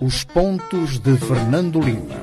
Os pontos de Fernando Lima.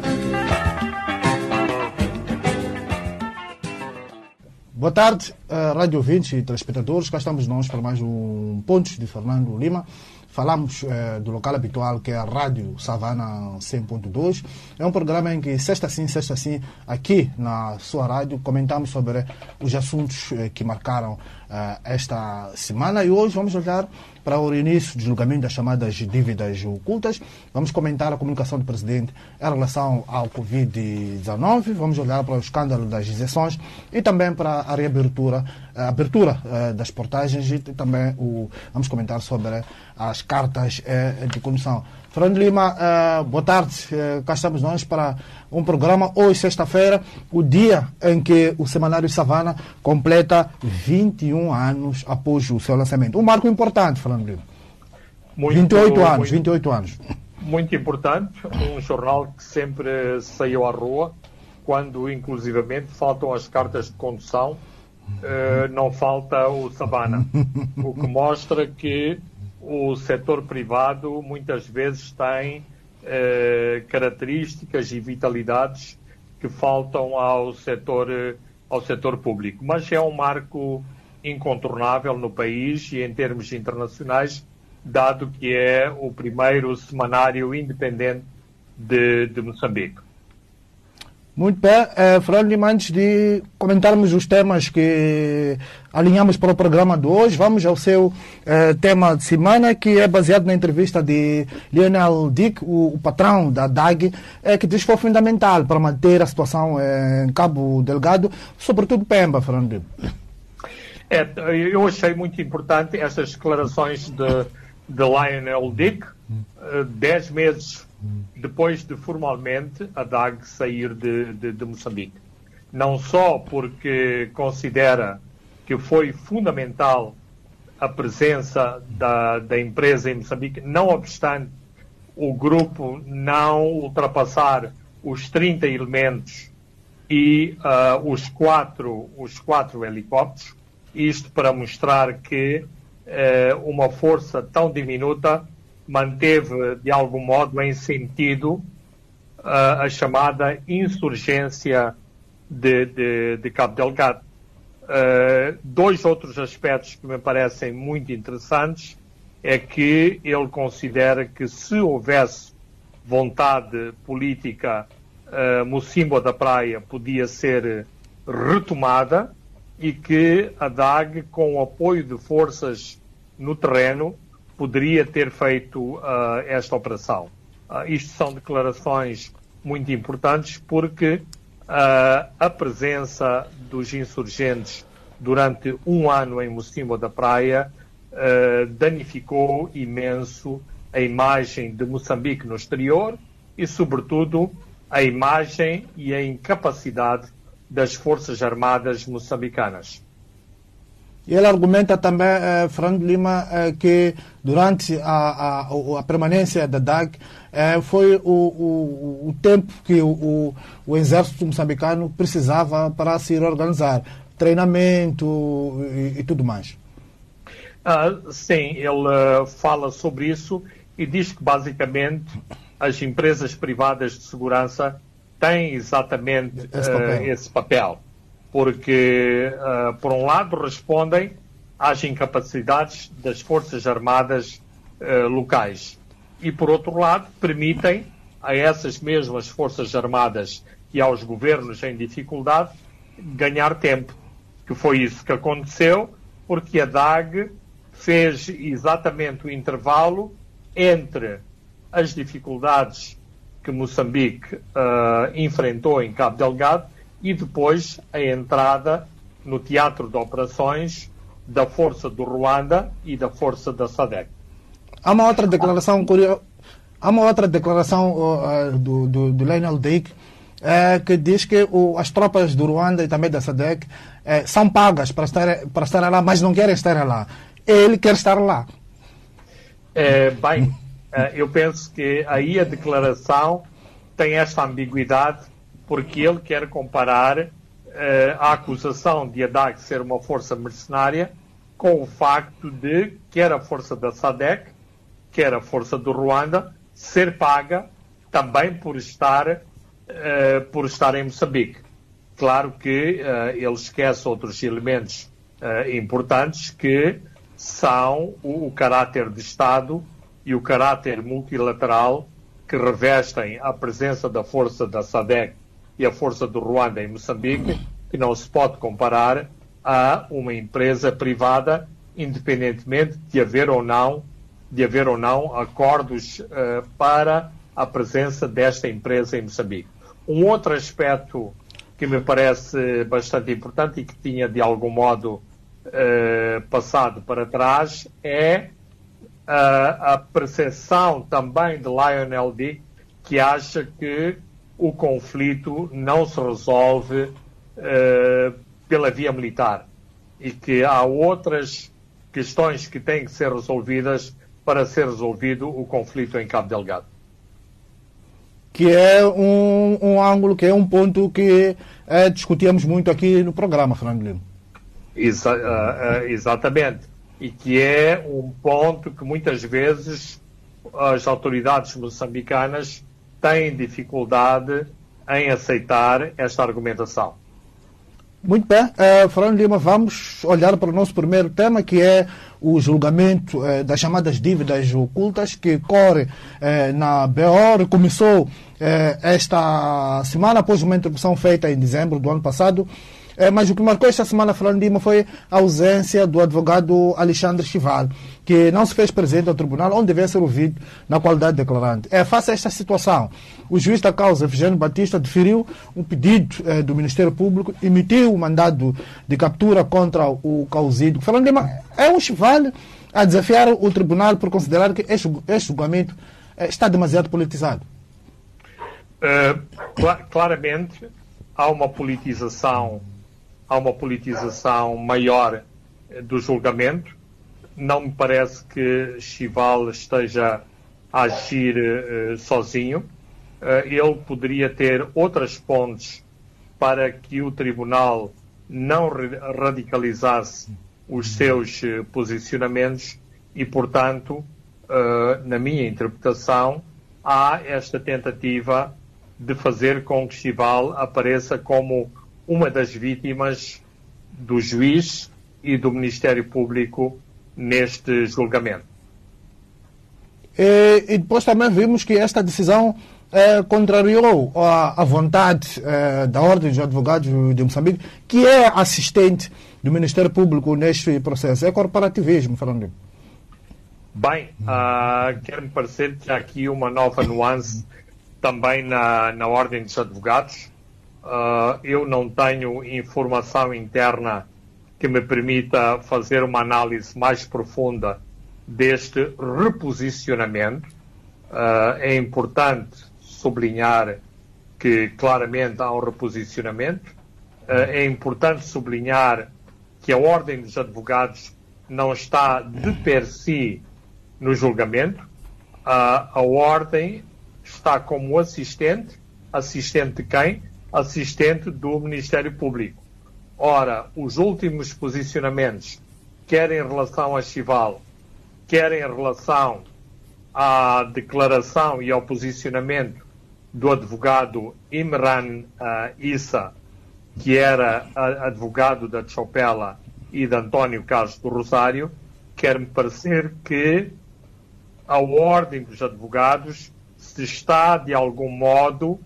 Boa tarde, uh, rádio ouvintes e telespectadores. Cá estamos nós para mais um Pontos de Fernando Lima. Falamos eh, do local habitual que é a Rádio Savana 100.2. É um programa em que, sexta sim, sexta sim, aqui na sua rádio, comentamos sobre os assuntos eh, que marcaram eh, esta semana. E hoje vamos olhar para o início do julgamento das chamadas dívidas ocultas. Vamos comentar a comunicação do Presidente em relação ao Covid-19. Vamos olhar para o escândalo das isenções e também para a reabertura, a abertura das portagens e também o, vamos comentar sobre as cartas eh, de condução. Fernando Lima, eh, boa tarde. Eh, cá estamos nós para um programa hoje, sexta-feira, o dia em que o Semanário Savana completa 21 anos após o seu lançamento. Um marco importante, Fernando Lima. Muito, 28 anos, muito, 28 anos. Muito importante, um jornal que sempre saiu à rua, quando inclusivamente faltam as cartas de condução, uh, não falta o Savana. O que mostra que o setor privado muitas vezes tem eh, características e vitalidades que faltam ao setor, ao setor público. Mas é um marco incontornável no país e em termos internacionais, dado que é o primeiro semanário independente de, de Moçambique. Muito bem, eh, Fernando, antes de comentarmos os temas que alinhamos para o programa de hoje, vamos ao seu eh, tema de semana, que é baseado na entrevista de Lionel Dick, o, o patrão da DAG, eh, que diz que foi fundamental para manter a situação eh, em Cabo Delgado, sobretudo Pemba, Fernando. É, eu achei muito importante estas declarações de, de Lionel Dick, dez meses depois de formalmente a DAG sair de, de, de Moçambique. Não só porque considera que foi fundamental a presença da, da empresa em Moçambique, não obstante o grupo não ultrapassar os 30 elementos e uh, os, quatro, os quatro helicópteros, isto para mostrar que uh, uma força tão diminuta manteve, de algum modo, em sentido a chamada insurgência de, de, de Cabo Delgado. Uh, dois outros aspectos que me parecem muito interessantes é que ele considera que se houvesse vontade política, uh, Mocimbo da Praia podia ser retomada e que a DAG, com o apoio de forças no terreno, poderia ter feito uh, esta operação. Uh, isto são declarações muito importantes porque uh, a presença dos insurgentes durante um ano em Mocimbo da Praia danificou imenso a imagem de Moçambique no exterior e, sobretudo, a imagem e a incapacidade das Forças Armadas moçambicanas. Ele argumenta também, eh, Fernando Lima, eh, que durante a, a, a, permanência da DAG eh, foi o, o, o, tempo que o, o, exército moçambicano precisava para se organizar, treinamento e, e tudo mais. Ah, sim, ele uh, fala sobre isso e diz que basicamente as empresas privadas de segurança têm exatamente esse papel. Uh, esse papel porque, uh, por um lado, respondem às incapacidades das Forças Armadas uh, locais e, por outro lado, permitem a essas mesmas Forças Armadas e aos governos em dificuldade ganhar tempo. Que foi isso que aconteceu, porque a DAG fez exatamente o intervalo entre as dificuldades que Moçambique uh, enfrentou em Cabo Delgado e depois a entrada no teatro de operações da força do Ruanda e da força da SADEC. Há uma outra declaração curiosa. Há uma outra declaração uh, do, do, do Lionel Dick uh, que diz que uh, as tropas do Ruanda e também da SADEC eh, são pagas para estar, para estar lá, mas não querem estar lá. Ele quer estar lá. É, bem, eh, eu penso que aí a declaração tem esta ambiguidade porque ele quer comparar uh, a acusação de Haddad ser uma força mercenária com o facto de quer a força da SADEC, quer a força do Ruanda, ser paga também por estar, uh, por estar em Moçambique. Claro que uh, ele esquece outros elementos importantes que são o, o caráter de Estado e o caráter multilateral que revestem a presença da força da SADEC e a força do Ruanda em Moçambique, que não se pode comparar a uma empresa privada, independentemente de haver ou não de haver ou não acordos uh, para a presença desta empresa em Moçambique. Um outro aspecto que me parece bastante importante e que tinha de algum modo uh, passado para trás é uh, a percepção também de Lionel D que acha que o conflito não se resolve pela via militar e que há outras questões que têm que ser resolvidas para ser resolvido o conflito em Cabo Delgado. Que é um, um ângulo, que é um ponto que é, discutíamos muito aqui no programa, Fernando Lima. Exa uh, uh, exatamente. E que é um ponto que muitas vezes as autoridades moçambicanas têm dificuldade em aceitar esta argumentação. Muito bem, uh, Fernando Lima, vamos olhar para o nosso primeiro tema, que é o julgamento uh, das chamadas dívidas ocultas, que corre uh, na BOR. Começou esta semana, após uma interrupção feita em dezembro do ano passado, é, mas o que marcou esta semana, Fernando Lima, foi a ausência do advogado Alexandre Chival, que não se fez presente ao tribunal, onde devia ser ouvido na qualidade de declarante. É, face a esta situação, o juiz da causa, Virgínio Batista, deferiu um pedido é, do Ministério Público, emitiu o um mandado de captura contra o causido. Fernando Lima, é um Chival a desafiar o tribunal por considerar que este, este julgamento é, está demasiado politizado? Uh, cl claramente há uma politização há uma politização maior do julgamento. Não me parece que Chival esteja a agir uh, sozinho. Uh, ele poderia ter outras pontes para que o tribunal não radicalizasse os seus posicionamentos e, portanto, na minha interpretação, há esta tentativa de fazer com que Chival apareça como uma das vítimas do juiz e do Ministério Público neste julgamento. E, e depois também vimos que esta decisão eh, contrariou a, a vontade eh, da Ordem dos Advogados de Moçambique, que é assistente do Ministério Público neste processo. É corporativismo, Fernando. Bem, uh, quer-me parecer que há aqui uma nova nuance também na, na Ordem dos Advogados. Uh, eu não tenho informação interna que me permita fazer uma análise mais profunda deste reposicionamento. Uh, é importante sublinhar que claramente há um reposicionamento. Uh, é importante sublinhar que a Ordem dos Advogados não está de per si no julgamento. a Ordem está como assistente, assistente de quem? Assistente do Ministério Público. Ora, os últimos posicionamentos, quer em relação a Chival, quer em relação à declaração e ao posicionamento do advogado Imran uh, Issa, que era advogado da Chopela e de António Carlos do Rosário, quer-me parecer que a ordem dos advogados se está, de algum modo,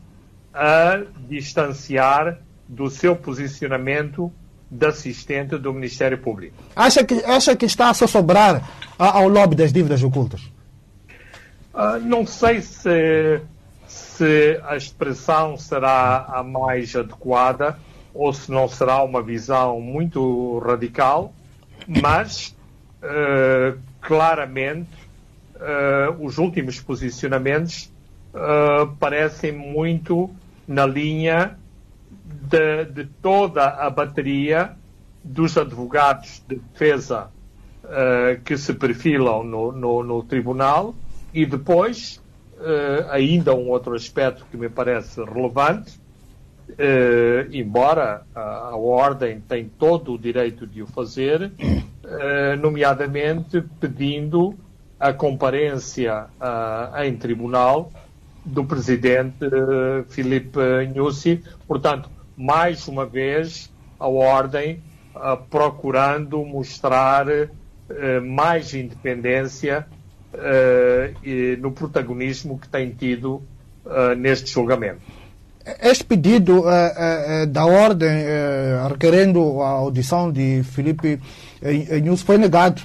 a distanciar do seu posicionamento de assistente do Ministério Público. Acha que, acha que está a sobrar ao lobby das dívidas ocultas? Uh, não sei se, se a expressão será a mais adequada ou se não será uma visão muito radical, mas uh, claramente uh, os últimos posicionamentos parecem muito na linha de, de, toda a bateria dos advogados de defesa uh, que se perfilam no, no, no tribunal. E depois, uh, ainda um outro aspecto que me parece relevante, uh, embora a, a, Ordem tem todo o direito de o fazer, nomeadamente pedindo a comparência em tribunal do presidente uh, Filipe Nyusi. Portanto, mais uma vez, a Ordem uh, procurando mostrar mais independência no protagonismo que tem tido neste julgamento. Este pedido da Ordem requerendo a audição de Filipe Nyusi foi negado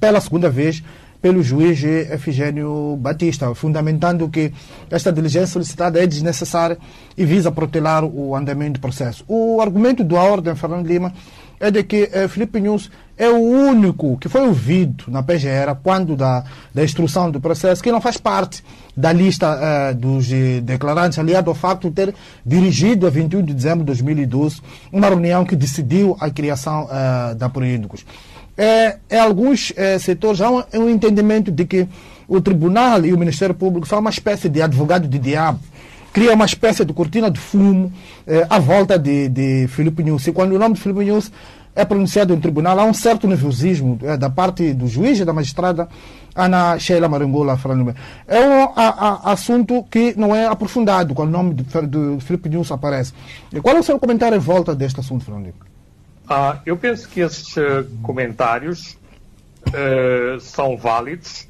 pela segunda vez pelo juiz Efigênio Batista, fundamentando que esta diligência solicitada é desnecessária e visa protelar o andamento do processo. O argumento da Ordem, Fernando Lima, é de que eh, Felipe Nunes é o único que foi ouvido na PGR quando da, da instrução do processo, que não faz parte da lista eh, dos eh, declarantes, aliado ao facto de ter dirigido, a 21 de dezembro de 2012, uma reunião que decidiu a criação da Proíndicos é, é alguns é, setores há um, um, entendimento de que o tribunal e o Ministério Público são uma espécie de advogado de diabo. Cria uma espécie de cortina de fumo é, à volta de, de Filipe Nunes. E quando o nome de Filipe Nunes é pronunciado no tribunal, há um certo nervosismo é, da parte do juiz e da magistrada Ana Sheila Marangola É um a, a, assunto que não é aprofundado quando o nome de, de Filipe Nunes aparece. E qual é o seu comentário em volta deste assunto, Fernando ah, eu penso que esses uh, comentários uh, são válidos.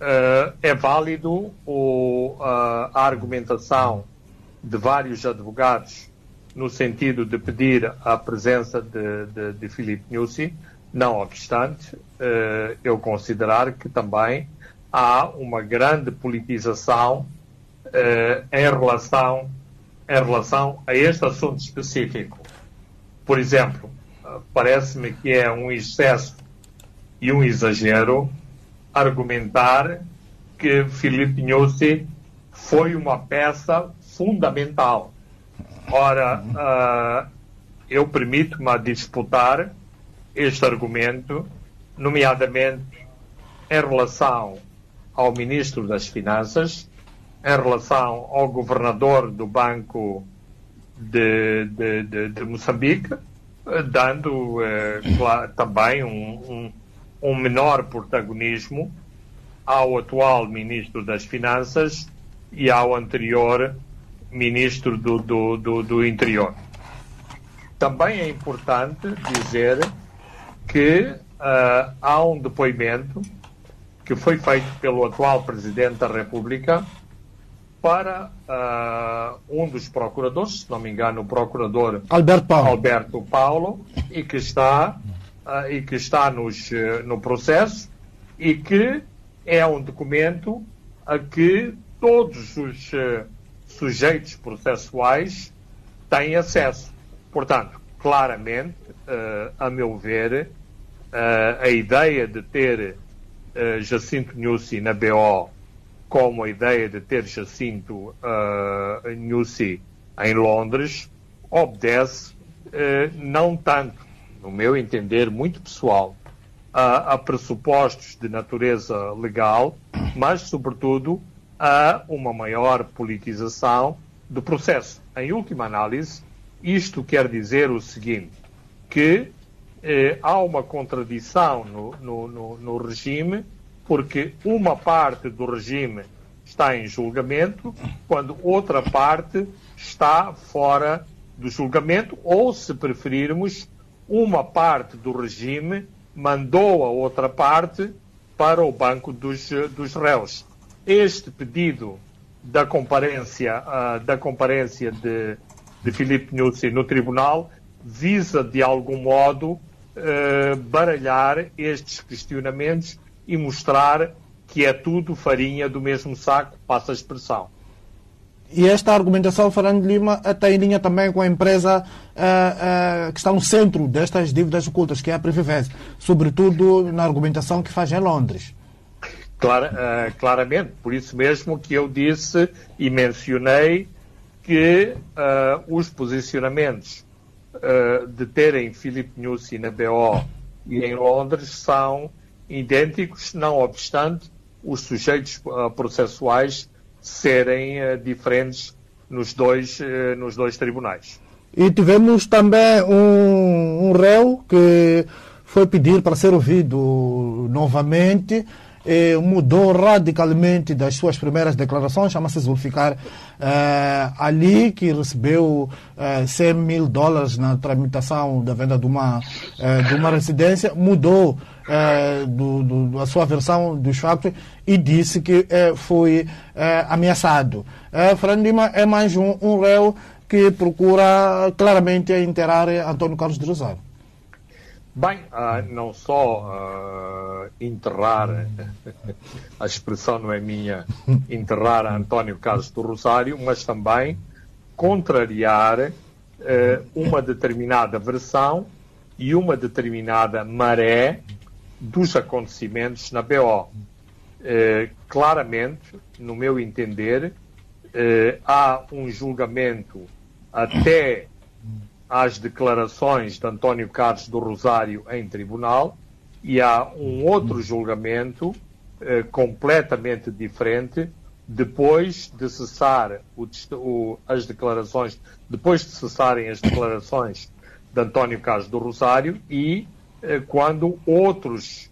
Uh, é válido o, a argumentação de vários advogados no sentido de pedir a presença de, de, de Filipe Nussi, não obstante, eu considerar que também há uma grande politização em, relação, em relação a este assunto específico. Por exemplo, parece-me que é um excesso e um exagero argumentar que Filipe Nussi foi uma peça fundamental. Ora, uh, eu permito-me a disputar este argumento, nomeadamente em relação ao Ministro das Finanças, em relação ao Governador do Banco de, de, de, de Moçambique, dando eh, também um, um, um, menor protagonismo ao atual Ministro das Finanças e ao anterior Ministro do, do, do, do Interior. Também é importante dizer que uh, há um depoimento que foi feito pelo atual Presidente da República para uh, um dos procuradores, se não me engano, o procurador Alberto Paulo, Alberto Paulo e que está, uh, e que está nos, uh, no processo e que é um documento a que todos os sujeitos processuais têm acesso. Portanto, claramente, a meu ver, a ideia de ter Jacinto Nussi na BO como a ideia de ter Jacinto uh, Nussi em Londres obedece uh, não tanto, no meu entender muito pessoal, a, a pressupostos de natureza legal, mas sobretudo a uma maior politização do processo. Em última análise, isto quer dizer o seguinte, que eh, há uma contradição no, no, no, no regime porque uma parte do regime está em julgamento, quando outra parte está fora do julgamento, ou, se preferirmos, uma parte do regime mandou a outra parte para o banco dos, dos réus. Este pedido da comparência, uh, da comparência de, de Filipe Nussi no tribunal visa, de algum modo, uh, baralhar estes questionamentos e mostrar que é tudo farinha do mesmo saco, passa a expressão. E esta argumentação, Fernando Lima, está em linha também com a empresa uh, uh, que está no centro destas dívidas ocultas, que é a Previvese, sobretudo na argumentação que faz em Londres. Clara, uh, claramente, por isso mesmo que eu disse e mencionei que os posicionamentos de terem Filipe Nussi na BO e em Londres são idênticos, não obstante os sujeitos uh, processuais serem uh, diferentes nos dois, uh, nos dois tribunais. E tivemos também um, um réu que foi pedir para ser ouvido novamente eh, mudou radicalmente das suas primeiras declarações, chama-se Zulficar eh, Ali, que recebeu eh, 100 mil dólares na tramitação da venda de uma, eh, de uma residência, mudou eh, do, do, a sua versão dos factos e disse que eh, foi eh, ameaçado. Eh, Fernando Lima é mais um, um réu que procura claramente enterrar Antônio Carlos de Rosário. Bem, uh, não só uh, enterrar, a expressão não é minha, enterrar António Carlos do Rosário, mas também contrariar uh, uma determinada versão e uma determinada maré dos acontecimentos na BO. claramente, no meu entender, há um julgamento até às declarações de António Carlos do Rosário em tribunal e há um outro julgamento eh, completamente diferente depois de cessar o, o, as declarações, depois de cessarem as declarações de António Carlos do Rosário e eh, quando outros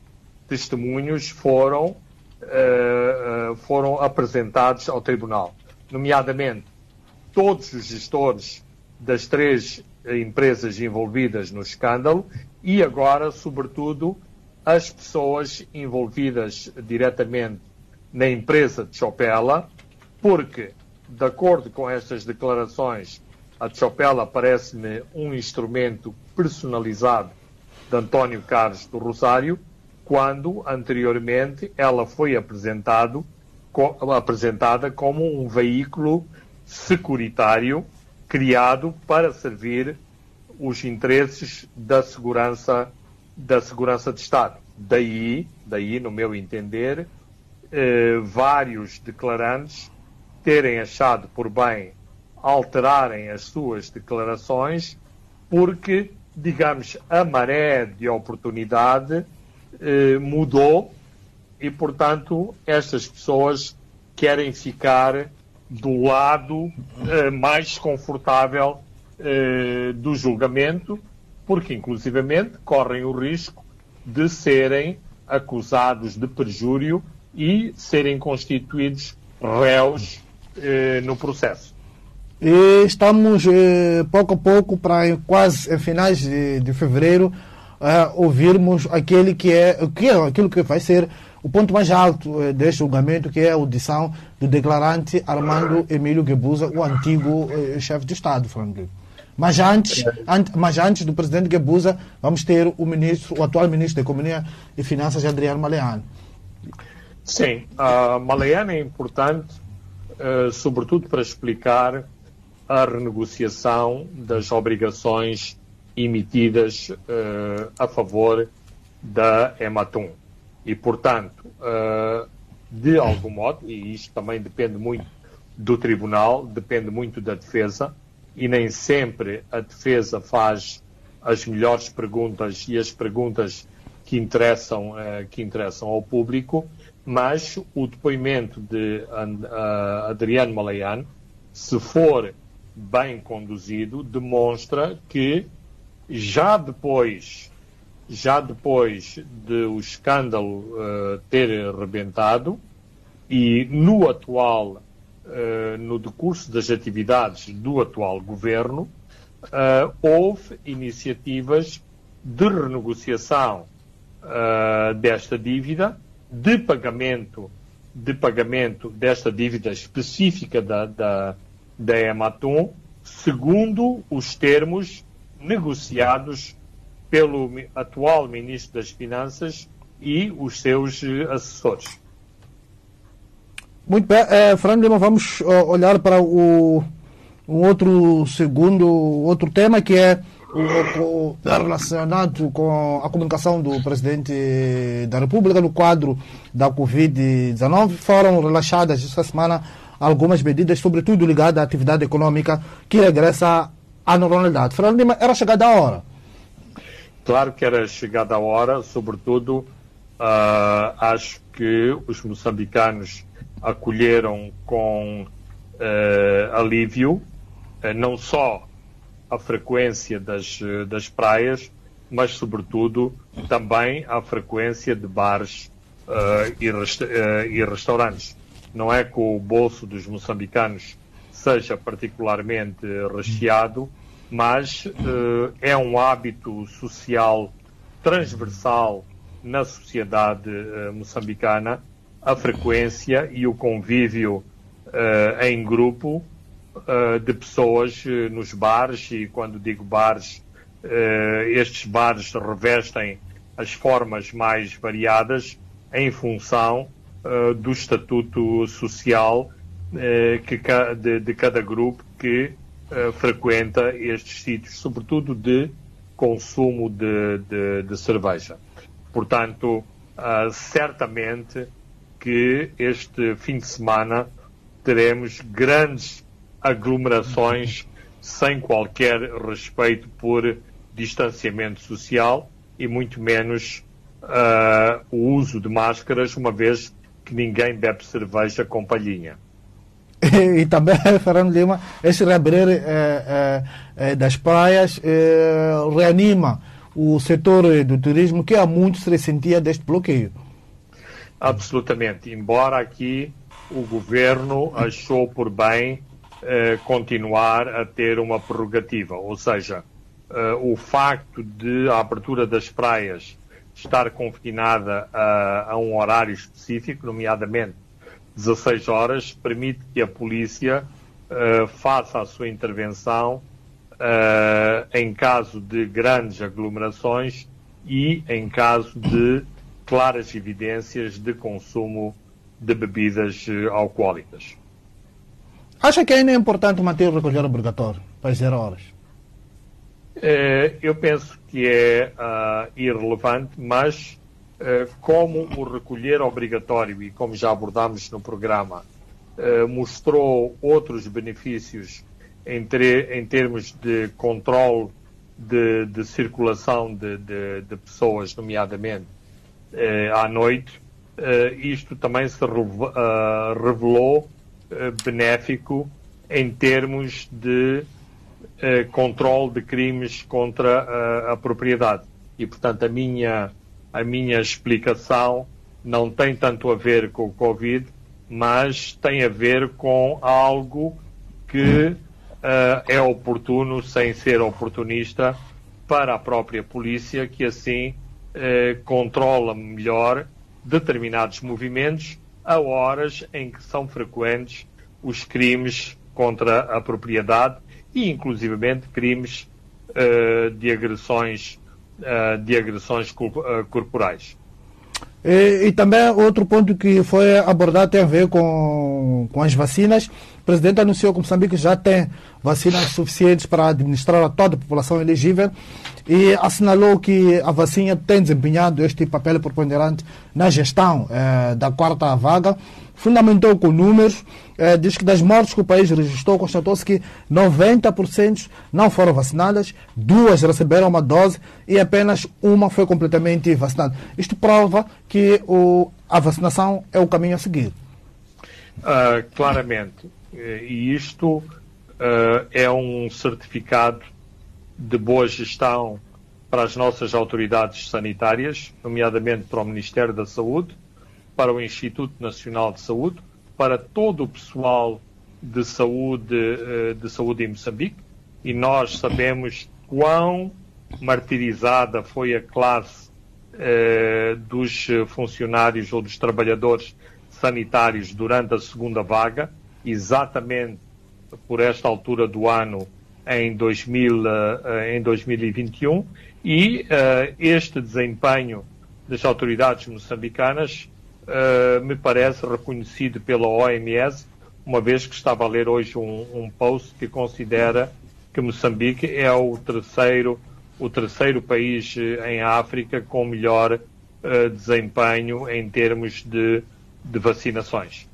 testemunhos foram, eh, eh foram apresentados ao tribunal, nomeadamente todos os gestores das três empresas envolvidas no escândalo e agora, sobretudo, as pessoas envolvidas diretamente na empresa de Chopela, porque, de acordo com estas declarações, a Chopela parece-me um instrumento personalizado de António Carlos do Rosário, quando anteriormente ela foi apresentado, apresentada como um veículo securitário criado para servir os interesses da segurança da segurança de Estado. Daí, daí no meu entender, eh, vários declarantes terem achado por bem alterarem as suas declarações porque, digamos, a maré de oportunidade eh, mudou e, portanto, estas pessoas querem ficar do lado eh, mais confortável eh, do julgamento, porque inclusivamente correm o risco de serem acusados de perjúrio e serem constituídos réus eh, no processo. E estamos pouco a pouco para quase em finais de, de fevereiro ouvirmos aquele que é, que é aquilo que vai ser o ponto mais alto eh, deste julgamento, que é a audição do declarante Armando Emílio Guebuza, o antigo eh, chefe de Estado, Franklin. Mas antes, an, mas antes do presidente Guebuza, vamos ter o ministro, o atual ministro da Economia e Finanças, Adriano Maleano. Sim, uh, Maleano é importante, uh, sobretudo para explicar a renegociação das obrigações emitidas uh, a favor da Ematum. E, portanto, uh, de algum modo, e isto também depende muito do tribunal, depende muito da defesa, e nem sempre a defesa faz as melhores perguntas e as perguntas que interessam, uh, que interessam ao público, mas o depoimento de Adriano Malayan, se for bem conduzido, demonstra que já depois já depois de o escândalo uh, ter rebentado e no atual, uh, no decurso das atividades do atual governo, uh, houve iniciativas de renegociação desta dívida, de pagamento, de pagamento desta dívida específica da, da, da Ematum, segundo os termos negociados pelo atual Ministro das Finanças e os seus eh, assessores. Muito bem, é, Fernando Lima, vamos olhar para o, um outro segundo, outro tema que é relacionado com a comunicação do Presidente da República no quadro da Covid-19. Foram relaxadas esta semana algumas medidas, sobretudo ligadas à atividade econômica que regressa à normalidade. Fernando Lima, era chegada a hora Claro que era chegada a hora, sobretudo, uh, acho que os moçambicanos acolheram com uh, alívio uh, não só a frequência das, das praias, mas, sobretudo, também a frequência de bares e, resta e restaurantes. Não é que o bolso dos moçambicanos seja particularmente recheado, mas é um hábito social transversal na sociedade moçambicana. A frequência e o convívio uh, em grupo de pessoas nos bares, e quando digo bares, estes bares revestem as formas mais variadas em função do estatuto social que, de, de, cada grupo que frequenta estes sítios, sobretudo de consumo de, de, de cerveja. Portanto, certamente que este fim de semana teremos grandes aglomerações sem qualquer respeito por distanciamento social e muito menos uh, o uso de máscaras, uma vez que ninguém bebe cerveja com palhinha. E, e também, Fernando Lima, esse reabrir eh, eh, eh, das praias reanima o setor do turismo que há muito se ressentia deste bloqueio. Absolutamente. Embora aqui o governo achou por bem eh, continuar a ter uma prerrogativa, ou seja, eh, o facto de a abertura das praias estar confinada a, a, um horário específico, nomeadamente 16 horas, permite que a polícia eh, faça a sua intervenção eh, em caso de grandes aglomerações e em caso de claras evidências de consumo de bebidas uh, alcoólicas. Acha que ainda é importante manter o recolher obrigatório para zero horas? Uh, eu penso que é uh, irrelevante, mas como o recolher obrigatório, e como já abordámos no programa, mostrou outros benefícios em, em termos de controle de, de circulação de, de, de pessoas, nomeadamente eh, à noite, eh, isto também se eh, revelou benéfico em termos de controle de crimes contra a, a propriedade. E, portanto, a minha, a minha explicação não tem tanto a ver com o Covid, mas tem a ver com algo que uh, é oportuno, sem ser oportunista, para a própria polícia, que assim eh, controla melhor determinados movimentos a horas em que são frequentes os crimes contra a propriedade e, inclusivamente, crimes eh, de agressões, eh, de agressões corporais. E, e, também outro ponto que foi abordado tem a ver com, com as vacinas. O presidente anunciou que Moçambique já tem vacinas suficientes para administrar a toda a população elegível e assinalou que a vacina tem desempenhado este papel preponderante na gestão eh, da quarta vaga. Fundamentou com números, eh, diz que das mortes que o país registrou, constatou-se que 90% não foram vacinadas, duas receberam uma dose e apenas uma foi completamente vacinada. Isto prova que o, a vacinação é o caminho a seguir. Uh, claramente. E isto uh, é um certificado de boa gestão para as nossas autoridades sanitárias, nomeadamente para o Ministério da Saúde, para o Instituto Nacional de Saúde, para todo o pessoal de saúde, uh, de saúde em Moçambique, e nós sabemos quão martirizada foi a classe uh, dos funcionários ou dos trabalhadores sanitários durante a segunda vaga, exatamente por esta altura do ano em, 2000, uh, eh, em 2021 e este desempenho das autoridades moçambicanas uh, me parece reconhecido pela OMS, uma vez que estava a ler hoje um, um post que considera que Moçambique é o terceiro, o terceiro país em África com melhor desempenho em termos de, de vacinações.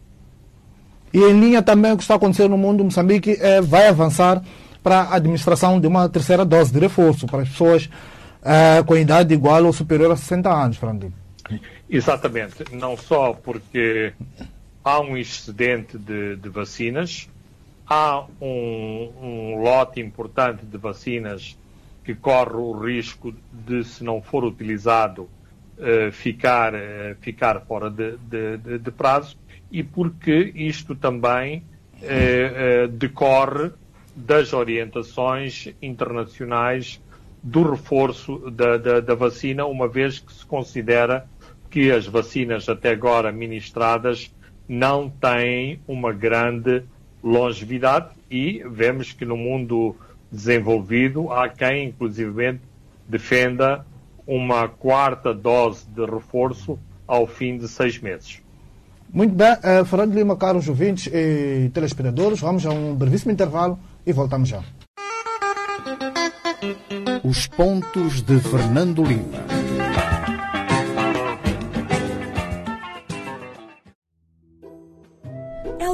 E em linha também o que está acontecendo no mundo, Moçambique é, vai avançar para a administração de uma terceira dose de reforço para as pessoas com idade igual ou superior a 60 anos, Fernandinho. Exatamente. Não só porque há um excedente de, de vacinas, há um, um, lote importante de vacinas que corre o risco de, se não for utilizado, uh, ficar, uh, ficar fora de, de, de, prazo e porque isto também uh, decorre das orientações internacionais do reforço da, da, da, vacina, uma vez que se considera que as vacinas até agora ministradas não têm uma grande longevidade e vemos que no mundo desenvolvido há quem, inclusivamente, defenda uma quarta dose de reforço ao fim de seis meses. Muito bem, uh, Fernando Lima, caros ouvintes e telespectadores, vamos a um brevíssimo intervalo e voltamos já. Os pontos de Fernando Lima.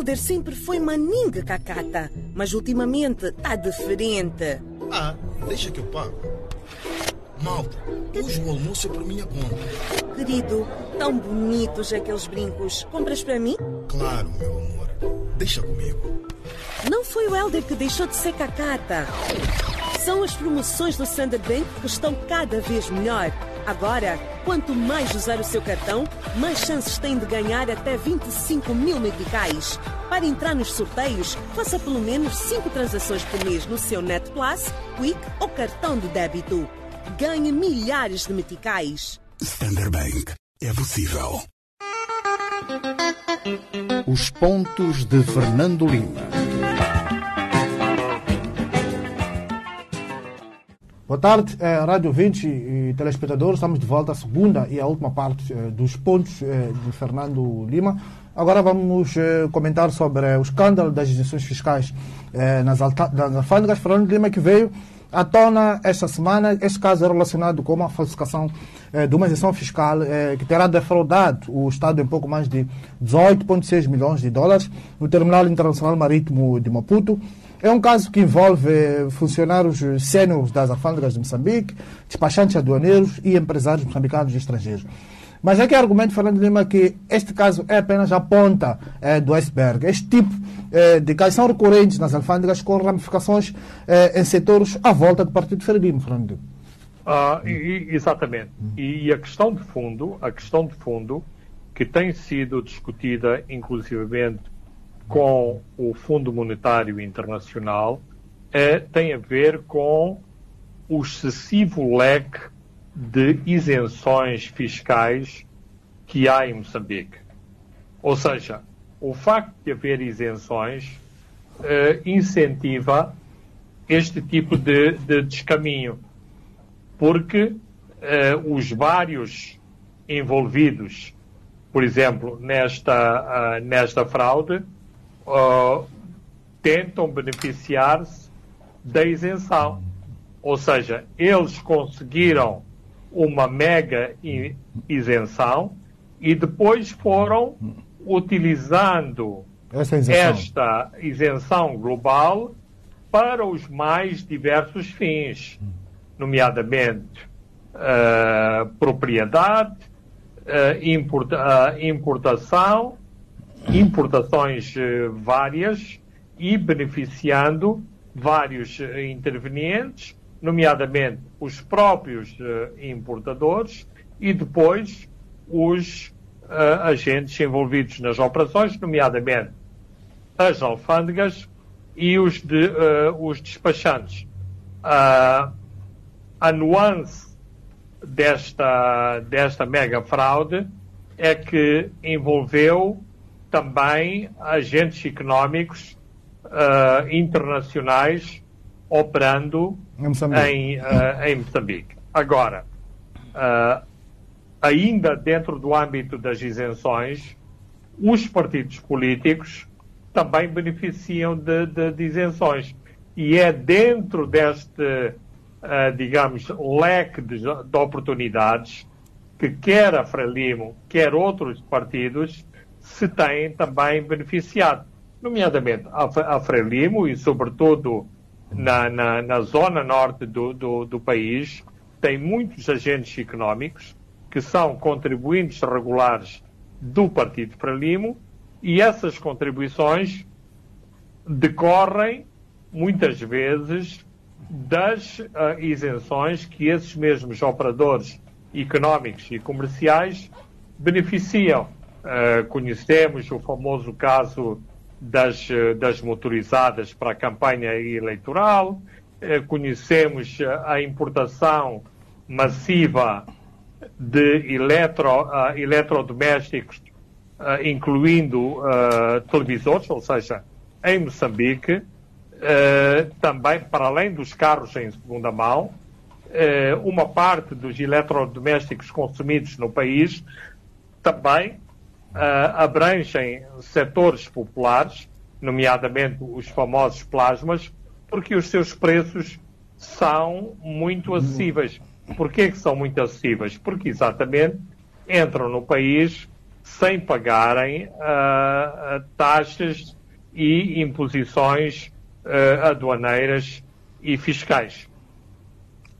Helder sempre foi maninga cacata, mas ultimamente está diferente. Ah, deixa que eu pago. Malta, hoje o almoço é por minha conta. Querido, tão bonitos aqueles brincos. Compras para mim? Claro, meu amor. Deixa comigo. Não foi o Helder que deixou de ser cacata. São as promoções do Standard Bank que estão cada vez melhor. Agora, quanto mais usar o seu cartão, mais chances tem de ganhar até 25 mil meticais. Para entrar nos sorteios, faça pelo menos 5 transações por mês no seu Net Plus, Quick ou cartão de débito. Ganhe milhares de meticais. Standard Bank. É possível. Os pontos de Fernando Lima. Boa tarde, eh, Rádio 20 e telespectadores. Estamos de volta à segunda e à última parte eh, dos pontos eh, de Fernando Lima. Agora vamos comentar sobre o escândalo das isenções fiscais nas, nas alfândegas. Fernando Lima que veio à tona esta semana. Este caso é relacionado com uma falsificação de uma isenção fiscal que terá defraudado o Estado em pouco mais de 18,6 milhões de dólares no Terminal Internacional Marítimo de Maputo. É um caso que envolve eh, funcionários sêniores das alfândegas de Moçambique, despachantes aduaneiros e empresários moçambicanos e estrangeiros. Mas é que argumento, Fernando Lima, que este caso é apenas a ponta eh, do iceberg. Este tipo eh, de casos são recorrentes nas alfândegas com ramificações eh, em setores à volta do Partido Fernando Fernando Lima. Ah, e, exatamente. E a questão de fundo, a questão de fundo, que tem sido discutida inclusivamente com o Fundo Monetário Internacional, é, tem a ver com o excessivo leque de isenções fiscais que há em Moçambique. Ou seja, o facto de haver isenções uh, incentiva este tipo de, de descaminho, porque uh, os vários envolvidos, por exemplo, nesta, uh, nesta fraude, tentam beneficiar-se da isenção. Ou seja, eles conseguiram uma mega isenção e depois foram utilizando isenção. esta isenção global para os mais diversos fins, nomeadamente uh, propriedade, uh, importa, uh, importação, importações várias e beneficiando vários intervenientes nomeadamente os próprios uh, importadores e depois os uh, agentes envolvidos nas operações, nomeadamente as alfândegas e os, de, uh, os despachantes. a nuance desta, desta mega fraude é que envolveu também agentes económicos internacionais operando em Moçambique. Em, uh, em Moçambique. Agora, uh, ainda dentro do âmbito das isenções, os partidos políticos também beneficiam de, de, de isenções. E é dentro deste, uh, digamos, leque de, de, oportunidades que quer a Frelimo, quer outros partidos, se têm também beneficiado. Nomeadamente a, a Frelimo e, sobretudo, na, na, na zona norte do, do, do país, tem muitos agentes económicos que são contribuintes regulares do Partido Frelimo e essas contribuições decorrem muitas vezes das uh, isenções que esses mesmos operadores económicos e comerciais beneficiam. Uh, conhecemos o famoso caso das, das motorizadas para a campanha eleitoral, uh, conhecemos a importação massiva de eletro, uh, eletrodomésticos, incluindo televisores, ou seja, em Moçambique, também, para além dos carros em segunda mão, uma parte dos eletrodomésticos consumidos no país também abrangem setores populares, nomeadamente os famosos plasmas, porque os seus preços são muito acessíveis. Porquê que são muito acessíveis? Porque exatamente entram no país sem pagarem uh, taxas e imposições uh, aduaneiras e fiscais.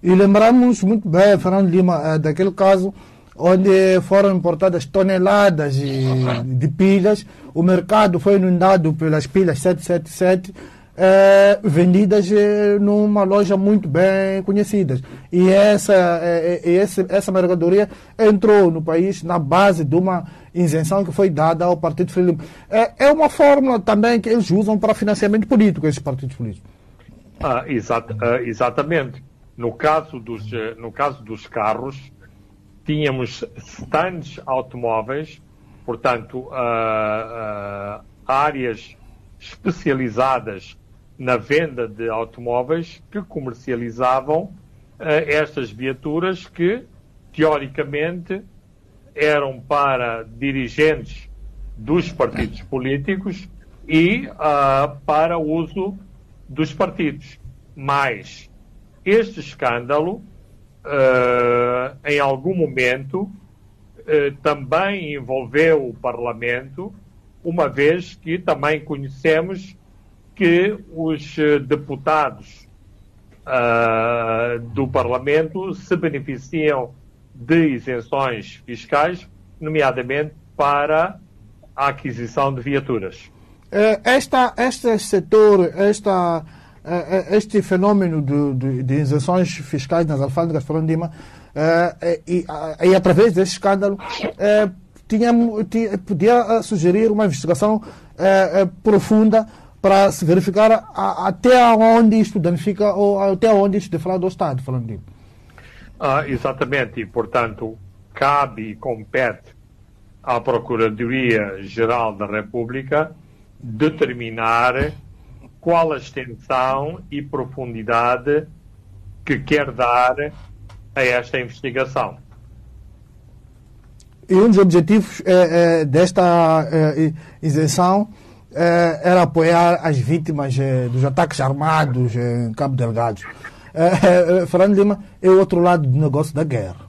E lembramos muito bem, Fernando Lima, daquele caso onde foram importadas toneladas de, de pilhas. O mercado foi inundado pelas pilhas 777, eh, vendidas eh, numa loja muito bem conhecida. E essa, eh, essa, essa mercadoria entrou no país na base de uma isenção que foi dada ao Partido Frelimo. É, é uma fórmula também que eles usam para financiamento político, esses partidos políticos. Ah, exat, ah, exatamente. No caso, dos, no caso dos carros, tínhamos stands automóveis, portanto, uh, uh, áreas especializadas na venda de automóveis que comercializavam uh, estas viaturas que, teoricamente, eram para dirigentes dos partidos políticos e para uso dos partidos. Mas este escândalo uh, em algum momento, uh, também envolveu o Parlamento, uma vez que também conhecemos que os eh, deputados uh, do Parlamento se beneficiam de isenções fiscais, nomeadamente para a aquisição de viaturas. Esta, este setor, esta este fenômeno de, de, de, isenções fiscais nas alfândegas de Lima, é, e, e, através desse escândalo, tinha, tinha, podia sugerir uma investigação profunda para se verificar até onde isto danifica ou até onde isto defrauda o Estado, Lima. Ah, exatamente, e portanto cabe e compete à Procuradoria-Geral da República determinar qual a extensão e profundidade que quer dar a esta investigação. E um dos objetivos é, é, desta é, isenção era apoiar as vítimas dos ataques armados em Cabo Delgado. Fernando Lima é o outro lado do negócio da guerra.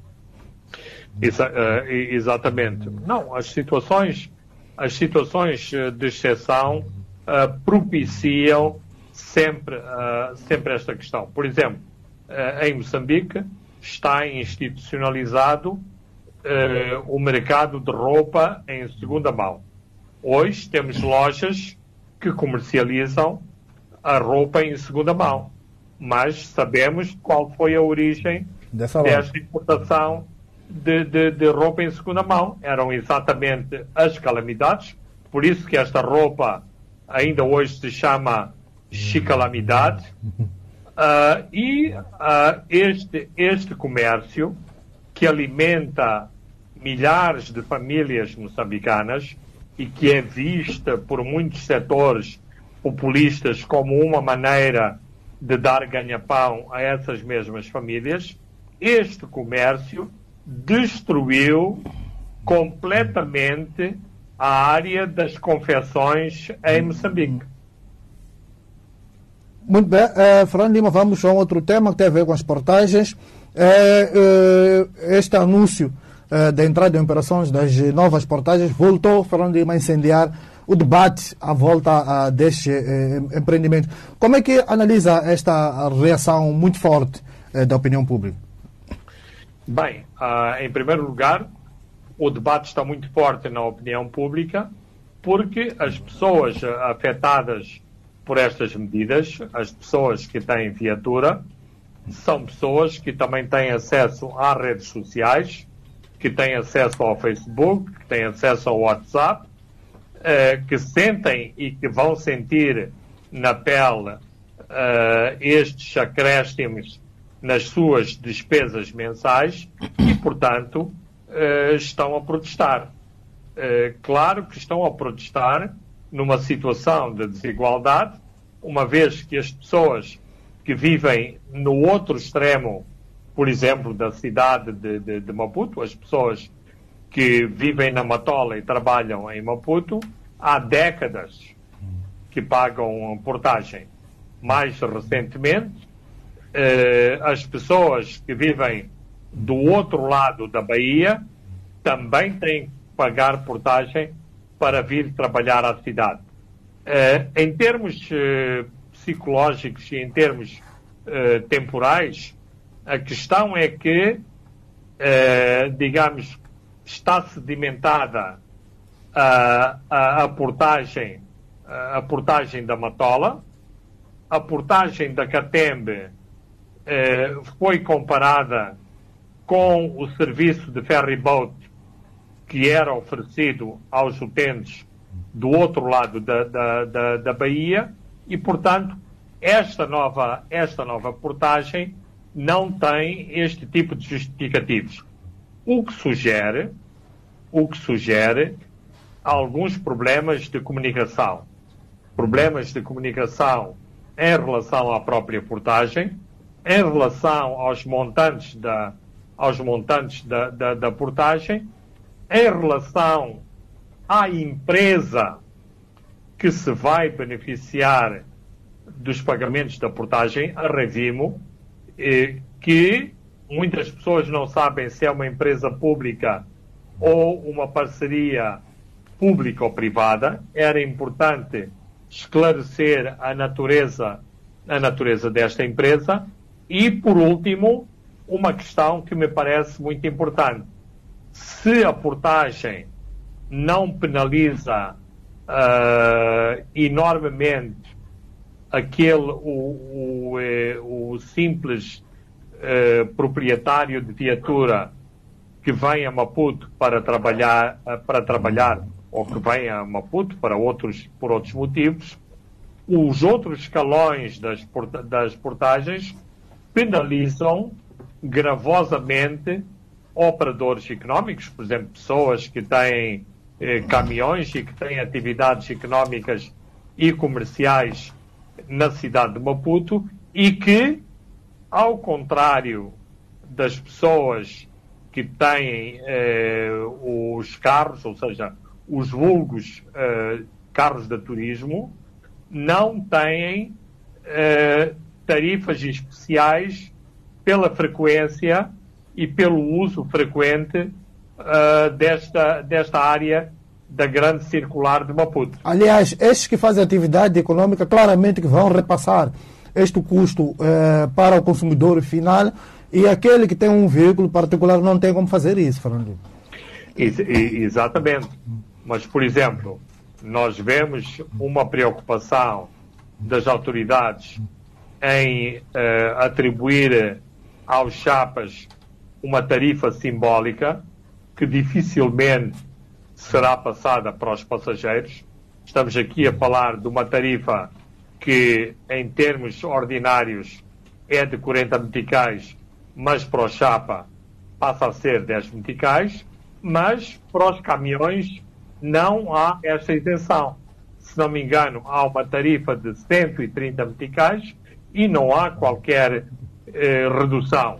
Exa exatamente. Não, as situações, as situações de exceção uh, propiciam sempre, uh, sempre esta questão. Por exemplo, uh, em Moçambique está institucionalizado o mercado de roupa em segunda mão. Hoje temos lojas que comercializam a roupa em segunda mão, mas sabemos qual foi a origem Dessa desta importação de, de, de, roupa em segunda mão. Eram exatamente as calamidades, por isso que esta roupa ainda hoje se chama Chicalamidade. Uh, e uh, este, este comércio, que alimenta milhares de famílias moçambicanas e que é vista por muitos setores populistas como uma maneira de dar ganha-pão a essas mesmas famílias, este comércio destruiu completamente a área das confecções em Moçambique. Muito bem, uh, Fernando Lima, vamos a um outro tema que tem a ver com as portagens. Uh, uh, este anúncio da entrada em operações das novas portagens voltou, Fernando Lima, a incendiar o debate à volta deste empreendimento. Como é que analisa esta reação muito forte da opinião pública? Bem, em primeiro lugar, o debate está muito forte na opinião pública, porque as pessoas afetadas por estas medidas, as pessoas que têm viatura, são pessoas que também têm acesso às redes sociais, que têm acesso ao Facebook, que têm acesso ao WhatsApp, eh, que sentem e que vão sentir na pele eh, estes acréscimos nas suas despesas mensais e, portanto, eh, estão a protestar. Eh, claro que estão a protestar numa situação de desigualdade, uma vez que as pessoas que vivem no outro extremo, por exemplo, da cidade de, de, de Maputo, as pessoas que vivem na Matola e trabalham em Maputo, há décadas que pagam portagem. Mais recentemente, eh, as pessoas que vivem do outro lado da Bahia também têm que pagar portagem para vir trabalhar à cidade. Eh, em termos eh, psicológicos e em termos eh, temporais, a questão é que, digamos, está sedimentada a, a, a portagem a portagem da Matola, a portagem da Catembe foi comparada com o serviço de ferry boat que era oferecido aos utentes do outro lado da, da, da, da Bahia e, portanto, esta nova, esta nova portagem não tem este tipo de justificativos. O que sugere, o que sugere alguns problemas de comunicação. Problemas de comunicação em relação à própria portagem, em relação aos montantes da, aos montantes da, da, da portagem, em relação à empresa que se vai beneficiar dos pagamentos da portagem, a Revimo, eh, que muitas pessoas não sabem se é uma empresa pública ou uma parceria pública ou privada. Era importante esclarecer a natureza, a natureza desta empresa. E, por último, uma questão que me parece muito importante. Se a portagem não penaliza uh, enormemente aquele, o, o, eh, o simples uh, proprietário de viatura que vem a Maputo para trabalhar, uh, para trabalhar ou que vem a Maputo para outros, por outros motivos, os outros escalões das, das portagens penalizam gravosamente operadores económicos, por exemplo, pessoas que têm eh, caminhões e que têm atividades económicas e comerciais na cidade de Maputo e que, ao contrário das pessoas que têm eh, os carros, ou seja, os vulgos eh, carros de turismo, não têm eh, tarifas especiais pela frequência e pelo uso frequente uh, desta, desta área da grande circular de Maputo. Aliás, estes que fazem atividade econômica, claramente que vão repassar este custo uh, para o consumidor final e aquele que tem um veículo particular não tem como fazer isso, Fernando. Ex exatamente. Mas, por exemplo, nós vemos uma preocupação das autoridades em uh, atribuir aos chapas uma tarifa simbólica que dificilmente será passada para os passageiros. Estamos aqui a falar de uma tarifa que, em termos ordinários, é de 40 meticais, mas para o chapa passa a ser 10 meticais, mas para os caminhões não há esta isenção. Se não me engano, há uma tarifa de 130 meticais e não há qualquer eh, redução.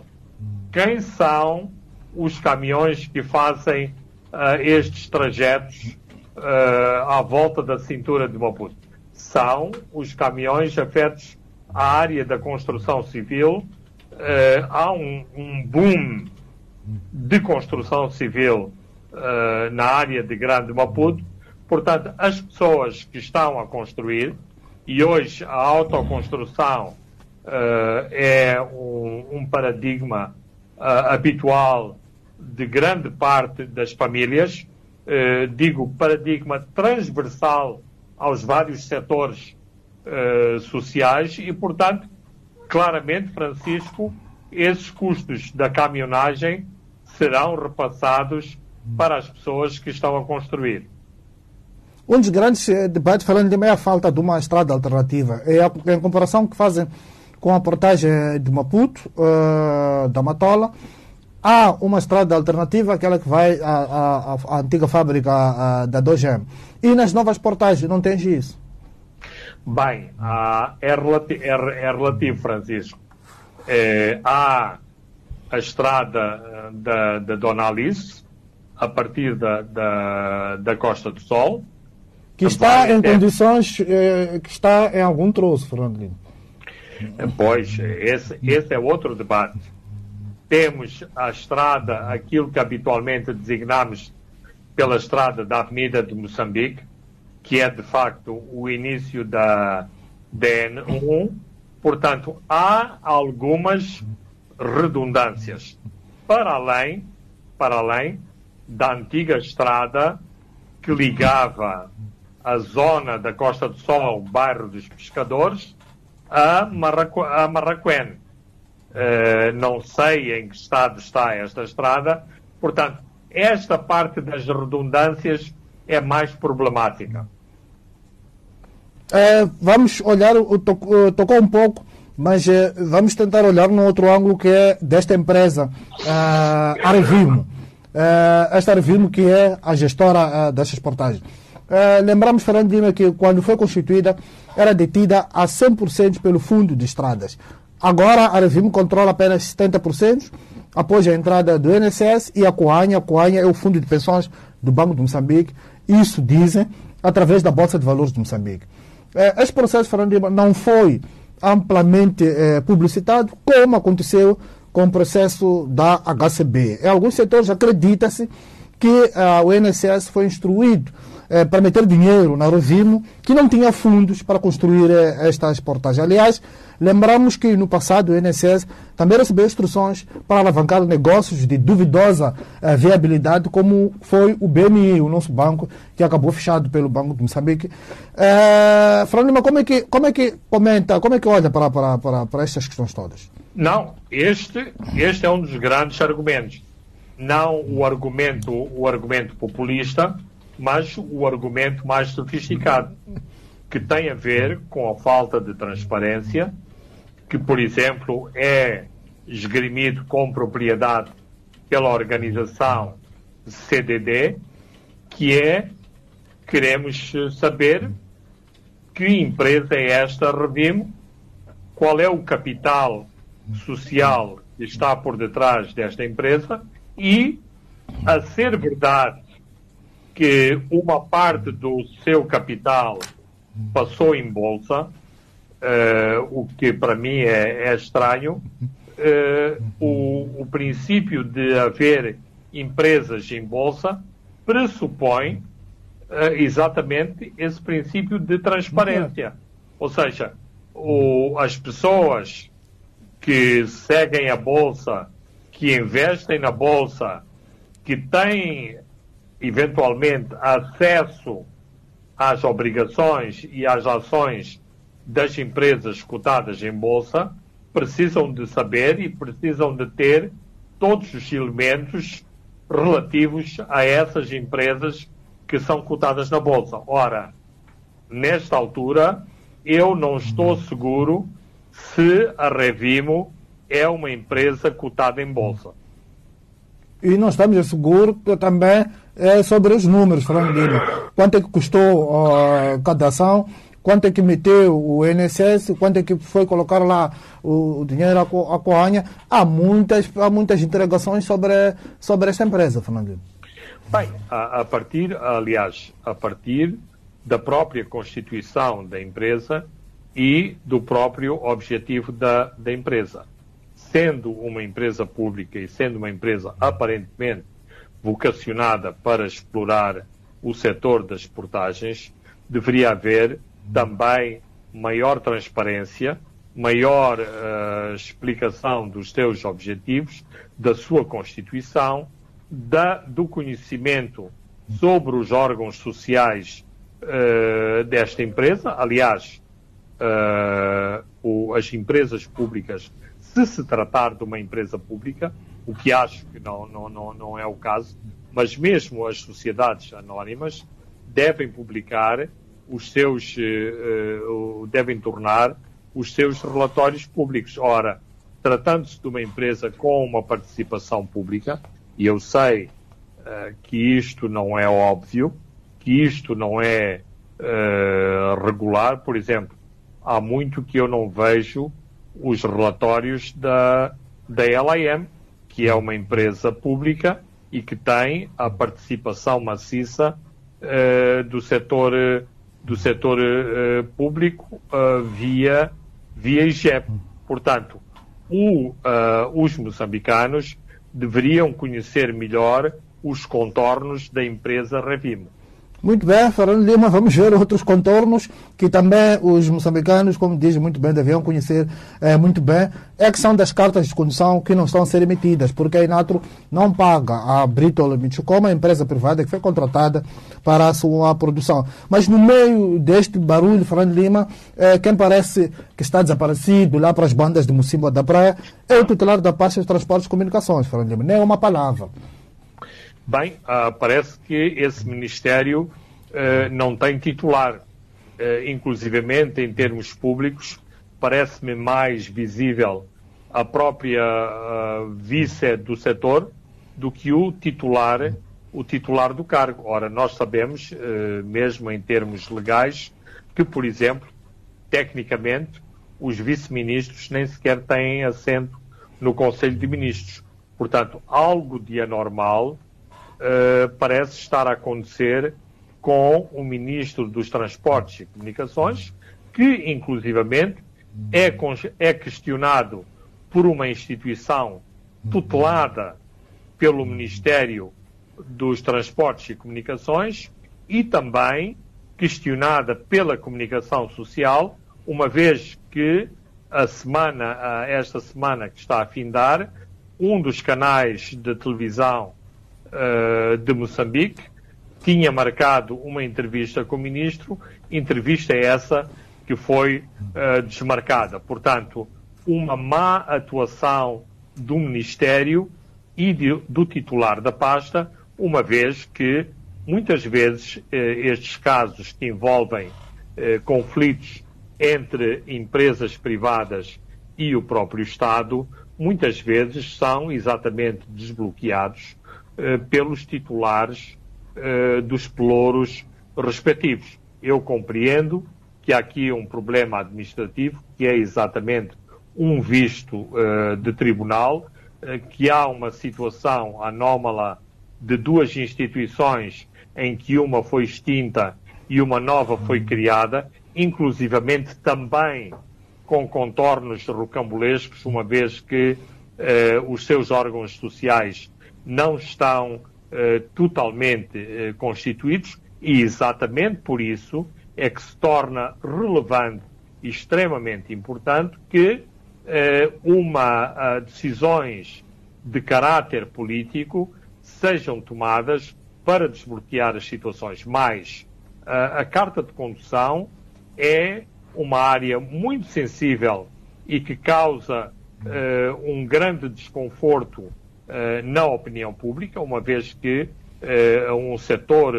Quem são os caminhões que fazem uh, estes trajetos uh, à volta da cintura de Maputo? São os caminhões afetos à área da construção civil. Uh, há um, um, boom de construção civil na área de Grande Maputo. Portanto, as pessoas que estão a construir, e hoje a autoconstrução é um, um paradigma uh, habitual de grande parte das famílias, uh, digo paradigma transversal aos vários setores sociais e, portanto, claramente, Francisco, esses custos da caminhonagem serão repassados para as pessoas que estão a construir. Um dos grandes eh, debates, falando também, é a falta de uma estrada alternativa. É a comparação que fazem com a portagem de Maputo, uh, da Matola. Há uma estrada alternativa, aquela que vai à, à, à antiga fábrica à, da 2M. E nas novas portagens não tens isso? Bem, há, é, relati é, é, relativo, Francisco. É, há a estrada da, da Dona Alice, a partir da, da, da Costa do Sol, que está em condições, eh, que está em algum troço, Fernando Lima. Pois, esse, esse é outro debate. Temos a estrada, aquilo que habitualmente designamos pela estrada da Avenida de Moçambique, que é de facto o início da DN1. Portanto, há algumas redundâncias. Para além, para além da antiga estrada que ligava a zona da Costa do Sol, bairro dos Pescadores, a, Marraco, a Marraquém. Uh, não sei em que estado está esta estrada, portanto, esta parte das redundâncias é mais problemática. É, vamos olhar, tocou, um pouco, mas é, vamos tentar olhar num outro ângulo que é desta empresa, uh, Arvimo. Uh, esta Arvimo que é a gestora uh, destas portagens. Uh, lembramos, Fernando Lima, que quando foi constituída, era detida a 100% pelo Fundo de Estradas. Agora, a Revimo controla apenas 70%, após a entrada do INSS e a Coanha. A Coanha é o Fundo de Pensões do Banco de Moçambique. Isso dizem através da Bolsa de Valores de Moçambique. Uh, este processo, Fernando Lima, não foi amplamente uh, publicitado, como aconteceu com o processo da HCB. Em alguns setores acredita-se que uh, o INSS foi instruído eh, para meter dinheiro na Rovimo, que não tinha fundos para construir eh, estas portagens. Aliás, lembramos que no passado o INSS também recebeu instruções para alavancar negócios de duvidosa eh, viabilidade, como foi o BMI, o nosso banco, que acabou fechado pelo Banco de Moçambique. Eh, Fernando, como é que, como é que comenta, como é que olha para, para, para, para estas questões todas? Não, este, este é um dos grandes argumentos. Não o argumento, o argumento populista, mas o argumento mais sofisticado, que tem a ver com a falta de transparência, que, por exemplo, é esgrimido com propriedade pela organização CDD, que é queremos saber que empresa é esta Revimo, qual é o capital social que está por detrás desta empresa? E, a ser verdade que uma parte do seu capital passou em bolsa, uh, o que para mim é, é estranho. Uh, o, o, princípio de haver empresas em bolsa pressupõe uh, exatamente esse princípio de transparência. Ou seja, o, as pessoas que seguem a bolsa, que investem na bolsa, que têm eventualmente, acesso às obrigações e às ações das empresas cotadas em bolsa, precisam de saber e precisam de ter todos os elementos relativos a essas empresas que são cotadas na bolsa. Ora, nesta altura, eu não estou seguro se a Revimo é uma empresa cotada em bolsa. E não estamos seguros que também é sobre os números, Fernando Lima. Quanto é que custou uh, cada ação, quanto é que meteu o INSS, quanto é que foi colocar lá o, dinheiro à Coanha. Há muitas, há muitas interrogações sobre, sobre esta empresa, Fernando. Bem, a, a partir, aliás, a partir da própria constituição da empresa e do próprio objetivo da, da empresa. Sendo uma empresa pública e sendo uma empresa aparentemente vocacionada para explorar o setor das portagens, deveria haver também maior transparência, maior uh, explicação dos seus objetivos, da sua constituição, da, do conhecimento sobre os órgãos sociais uh, desta empresa. Aliás, uh, o, as empresas públicas, se se tratar de uma empresa pública, o que acho que não, não, não, não é o caso, mas mesmo as sociedades anónimas devem publicar os seus, uh, uh, devem tornar os seus relatórios públicos. Ora, tratando-se de uma empresa com uma participação pública, e eu sei uh, que isto não é óbvio, que isto não é regular, por exemplo, há muito que eu não vejo os relatórios da, da LIM, que é uma empresa pública e que tem a participação maciça uh, do setor, do setor uh, público uh, via, via IGEP. Portanto, o, os moçambicanos deveriam conhecer melhor os contornos da empresa Revimo. Muito bem, Fernando Lima, vamos ver outros contornos que também os moçambicanos, como diz muito bem, deviam conhecer é, muito bem. É a questão das cartas de condução que não estão a ser emitidas, porque a Inatro não paga a Brito Limites como a empresa privada que foi contratada para a sua produção. Mas no meio deste barulho, Fernando Lima, é, quem parece que está desaparecido lá para as bandas de Mocimboa da Praia é o titular da pasta de Transportes e Comunicações, Fernando Lima. Nem uma palavra. Bem, uh, parece que esse Ministério uh, não tem titular. Uh, inclusivamente, em termos públicos, parece-me mais visível a própria uh, vice do setor do que o titular, o titular do cargo. Ora, nós sabemos, mesmo em termos legais, que, por exemplo, tecnicamente, os vice-ministros nem sequer têm assento no Conselho de Ministros. Portanto, algo de anormal uh, parece estar a acontecer com o Ministro dos Transportes e Comunicações, que, inclusivamente, é, é questionado por uma instituição tutelada pelo Ministério dos Transportes e Comunicações e também questionada pela comunicação social, uma vez que a semana, esta semana que está a findar, um dos canais de televisão uh, de Moçambique, tinha marcado uma entrevista com o ministro, entrevista essa que foi uh, desmarcada. Portanto, uma má atuação do Ministério e de, do titular da pasta, uma vez que muitas vezes eh, estes casos que envolvem eh, conflitos entre empresas privadas e o próprio Estado, muitas vezes são exatamente desbloqueados eh, pelos titulares eh, dos pelouros respectivos. Eu compreendo que há aqui um problema administrativo, que é exatamente um visto eh, de tribunal, que há uma situação anómala de duas instituições em que uma foi extinta e uma nova foi criada, inclusivamente também com contornos rocambolescos, uma vez que eh, os seus órgãos sociais não estão eh, totalmente eh, constituídos e exatamente por isso é que se torna relevante e extremamente importante que eh, uma decisões de caráter político sejam tomadas para desbloquear as situações. Mas a carta de condução é uma área muito sensível e que causa um grande desconforto na opinião pública, uma vez que uh, um setor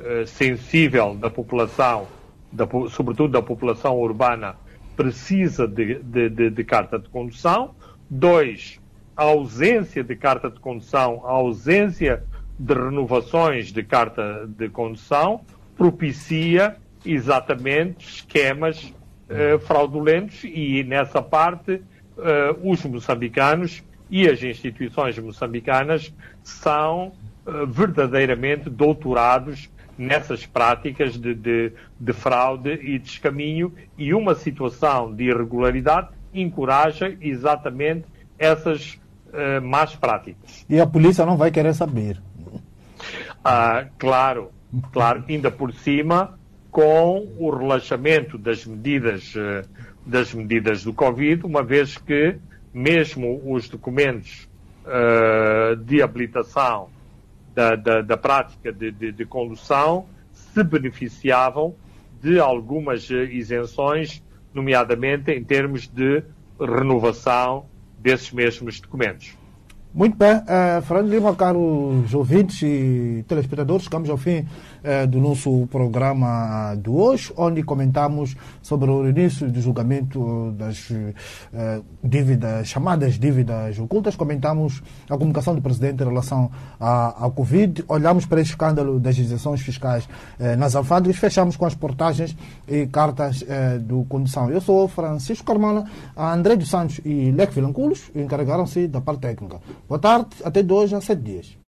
uh, sensível da população, da, sobretudo da população urbana, precisa de, de, de, de, carta de condução. Dois, a ausência de carta de condução, a ausência de renovações de carta de condução propicia exatamente esquemas fraudulentos e nessa parte os moçambicanos e as instituições moçambicanas são uh, verdadeiramente doutorados nessas práticas de, de, de, fraude e descaminho e uma situação de irregularidade encoraja exatamente essas uh, más práticas. E a polícia não vai querer saber. Ah, claro, claro, ainda por cima com o relaxamento das medidas, uh, das medidas do Covid, uma vez que mesmo os documentos uh, de habilitação da, da, da prática de, de, de, condução se beneficiavam de algumas isenções nomeadamente em termos de renovação desses mesmos documentos. Muito bem, uh, Fernando Lima, caros ouvintes e telespectadores, chegamos ao fim do nosso programa de hoje, onde comentamos sobre o início do julgamento das uh, dívidas, chamadas dívidas ocultas, comentamos a comunicação do Presidente em relação à, à Covid, olhamos para esse escândalo das isenções fiscais nas alfândegas, fechamos com as portagens e cartas do condução. Eu sou Francisco Carmona, André dos Santos e Leque Vilanculos encarregaram-se da parte técnica. Boa tarde, até dois a sete dias.